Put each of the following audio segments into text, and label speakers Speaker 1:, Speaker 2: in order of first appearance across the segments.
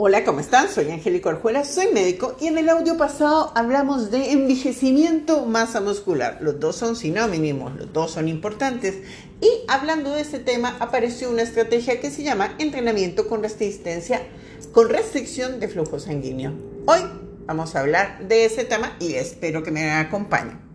Speaker 1: Hola, ¿cómo están? Soy Angélica Orjuela, soy médico y en el audio pasado hablamos de envejecimiento masa muscular. Los dos son sinónimos, los dos son importantes. Y hablando de este tema apareció una estrategia que se llama entrenamiento con resistencia, con restricción de flujo sanguíneo. Hoy vamos a hablar de ese tema y espero que me acompañen.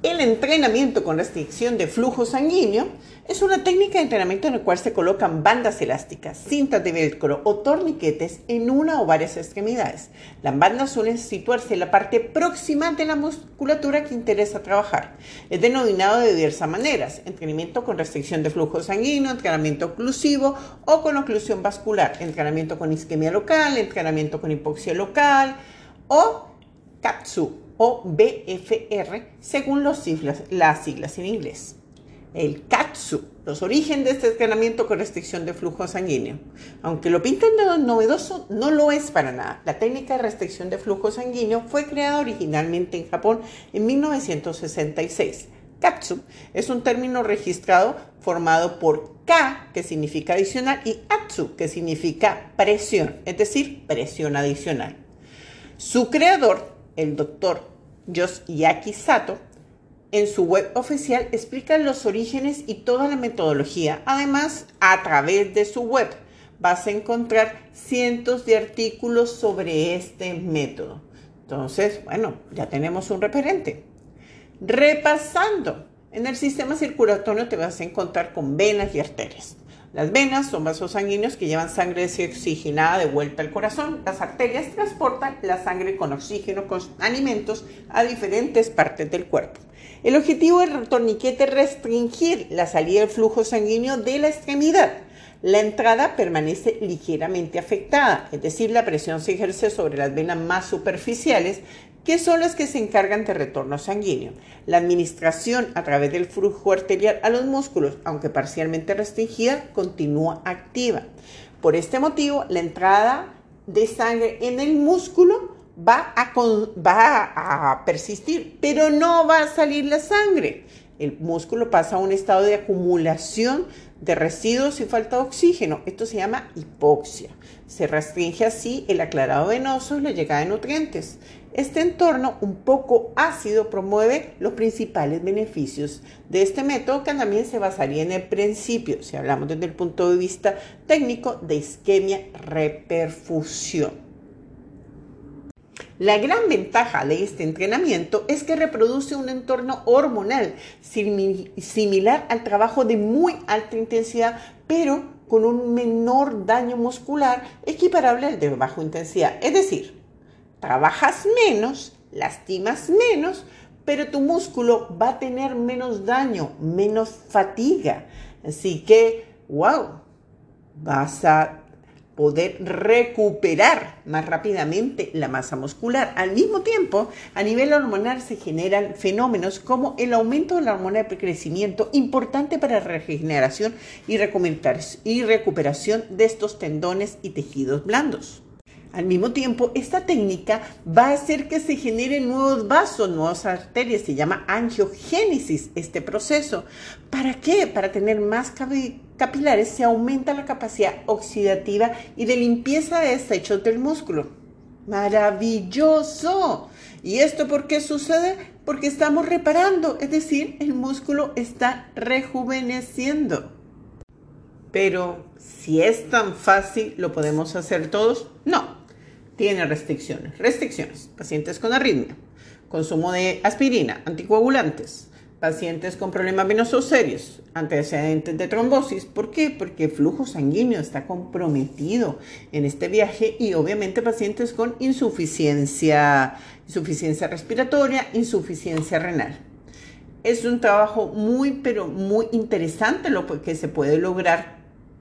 Speaker 1: El entrenamiento con restricción de flujo sanguíneo es una técnica de entrenamiento en la cual se colocan bandas elásticas, cintas de velcro o torniquetes en una o varias extremidades. Las bandas suelen situarse en la parte próxima de la musculatura que interesa trabajar. Es denominado de diversas maneras, entrenamiento con restricción de flujo sanguíneo, entrenamiento oclusivo o con oclusión vascular, entrenamiento con isquemia local, entrenamiento con hipoxia local o CAPSU o BFR, según las siglas en inglés. El KATSU, los orígenes de este entrenamiento con restricción de flujo sanguíneo. Aunque lo pintan de novedoso, no lo es para nada. La técnica de restricción de flujo sanguíneo fue creada originalmente en Japón en 1966. KATSU es un término registrado formado por K, que significa adicional, y ATSU, que significa presión, es decir, presión adicional. Su creador, el doctor Yoshiaki Sato, en su web oficial explica los orígenes y toda la metodología. Además, a través de su web vas a encontrar cientos de artículos sobre este método. Entonces, bueno, ya tenemos un referente. Repasando, en el sistema circulatorio te vas a encontrar con venas y arterias. Las venas son vasos sanguíneos que llevan sangre desoxigenada de vuelta al corazón. Las arterias transportan la sangre con oxígeno, con alimentos a diferentes partes del cuerpo. El objetivo del torniquete es restringir la salida del flujo sanguíneo de la extremidad. La entrada permanece ligeramente afectada, es decir, la presión se ejerce sobre las venas más superficiales, que son las que se encargan de retorno sanguíneo. La administración a través del flujo arterial a los músculos, aunque parcialmente restringida, continúa activa. Por este motivo, la entrada de sangre en el músculo va a, va a persistir, pero no va a salir la sangre. El músculo pasa a un estado de acumulación de residuos y falta de oxígeno. Esto se llama hipoxia. Se restringe así el aclarado venoso y la llegada de nutrientes. Este entorno un poco ácido promueve los principales beneficios de este método que también se basaría en el principio, si hablamos desde el punto de vista técnico, de isquemia reperfusión. La gran ventaja de este entrenamiento es que reproduce un entorno hormonal similar al trabajo de muy alta intensidad, pero con un menor daño muscular equiparable al de baja intensidad. Es decir, trabajas menos, lastimas menos, pero tu músculo va a tener menos daño, menos fatiga. Así que, wow, vas a poder recuperar más rápidamente la masa muscular. Al mismo tiempo, a nivel hormonal se generan fenómenos como el aumento de la hormona de crecimiento, importante para la regeneración y recuperación de estos tendones y tejidos blandos. Al mismo tiempo, esta técnica va a hacer que se generen nuevos vasos, nuevas arterias, se llama angiogénesis este proceso. ¿Para qué? Para tener más capilares se aumenta la capacidad oxidativa y de limpieza de desechos del músculo. ¡Maravilloso! ¿Y esto por qué sucede? Porque estamos reparando, es decir, el músculo está rejuveneciendo. Pero si es tan fácil, ¿lo podemos hacer todos? No, tiene restricciones. Restricciones. Pacientes con arritmia, consumo de aspirina, anticoagulantes, pacientes con problemas venosos serios, antecedentes de trombosis. ¿Por qué? Porque el flujo sanguíneo está comprometido en este viaje y obviamente pacientes con insuficiencia, insuficiencia respiratoria, insuficiencia renal. Es un trabajo muy, pero muy interesante lo que se puede lograr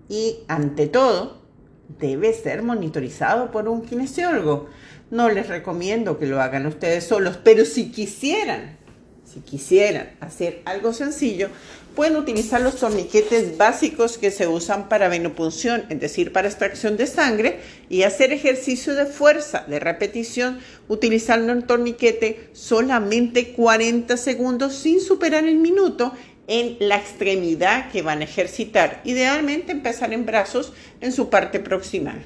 Speaker 1: y ante todo debe ser monitorizado por un kinesiólogo. No les recomiendo que lo hagan ustedes solos, pero si quisieran, si quisieran hacer algo sencillo, pueden utilizar los torniquetes básicos que se usan para venopunción, es decir, para extracción de sangre, y hacer ejercicio de fuerza, de repetición, utilizando un torniquete solamente 40 segundos sin superar el minuto en la extremidad que van a ejercitar. Idealmente empezar en brazos en su parte proximal.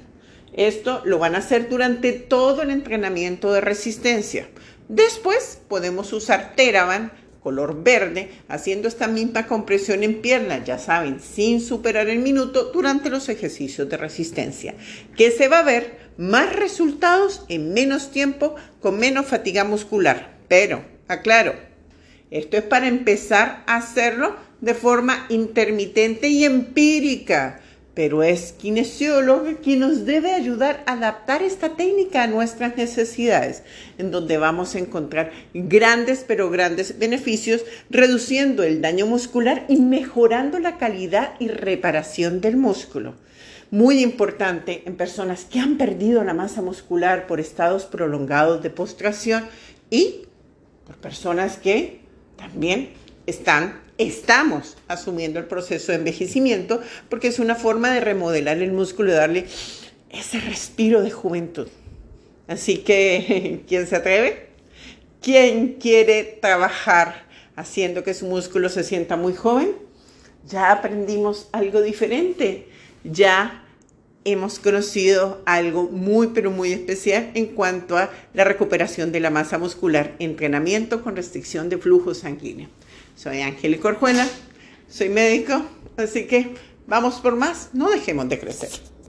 Speaker 1: Esto lo van a hacer durante todo el entrenamiento de resistencia. Después podemos usar Teraban color verde, haciendo esta misma compresión en piernas, ya saben, sin superar el minuto durante los ejercicios de resistencia, que se va a ver más resultados en menos tiempo con menos fatiga muscular. Pero, aclaro, esto es para empezar a hacerlo de forma intermitente y empírica pero es kinesiólogo quien nos debe ayudar a adaptar esta técnica a nuestras necesidades, en donde vamos a encontrar grandes, pero grandes beneficios, reduciendo el daño muscular y mejorando la calidad y reparación del músculo. Muy importante en personas que han perdido la masa muscular por estados prolongados de postración y por personas que también están estamos asumiendo el proceso de envejecimiento porque es una forma de remodelar el músculo y darle ese respiro de juventud. Así que, ¿quién se atreve? ¿Quién quiere trabajar haciendo que su músculo se sienta muy joven? Ya aprendimos algo diferente. Ya hemos conocido algo muy, pero muy especial en cuanto a la recuperación de la masa muscular, entrenamiento con restricción de flujo sanguíneo. Soy Angélica Orjuela, soy médico, así que vamos por más, no dejemos de crecer.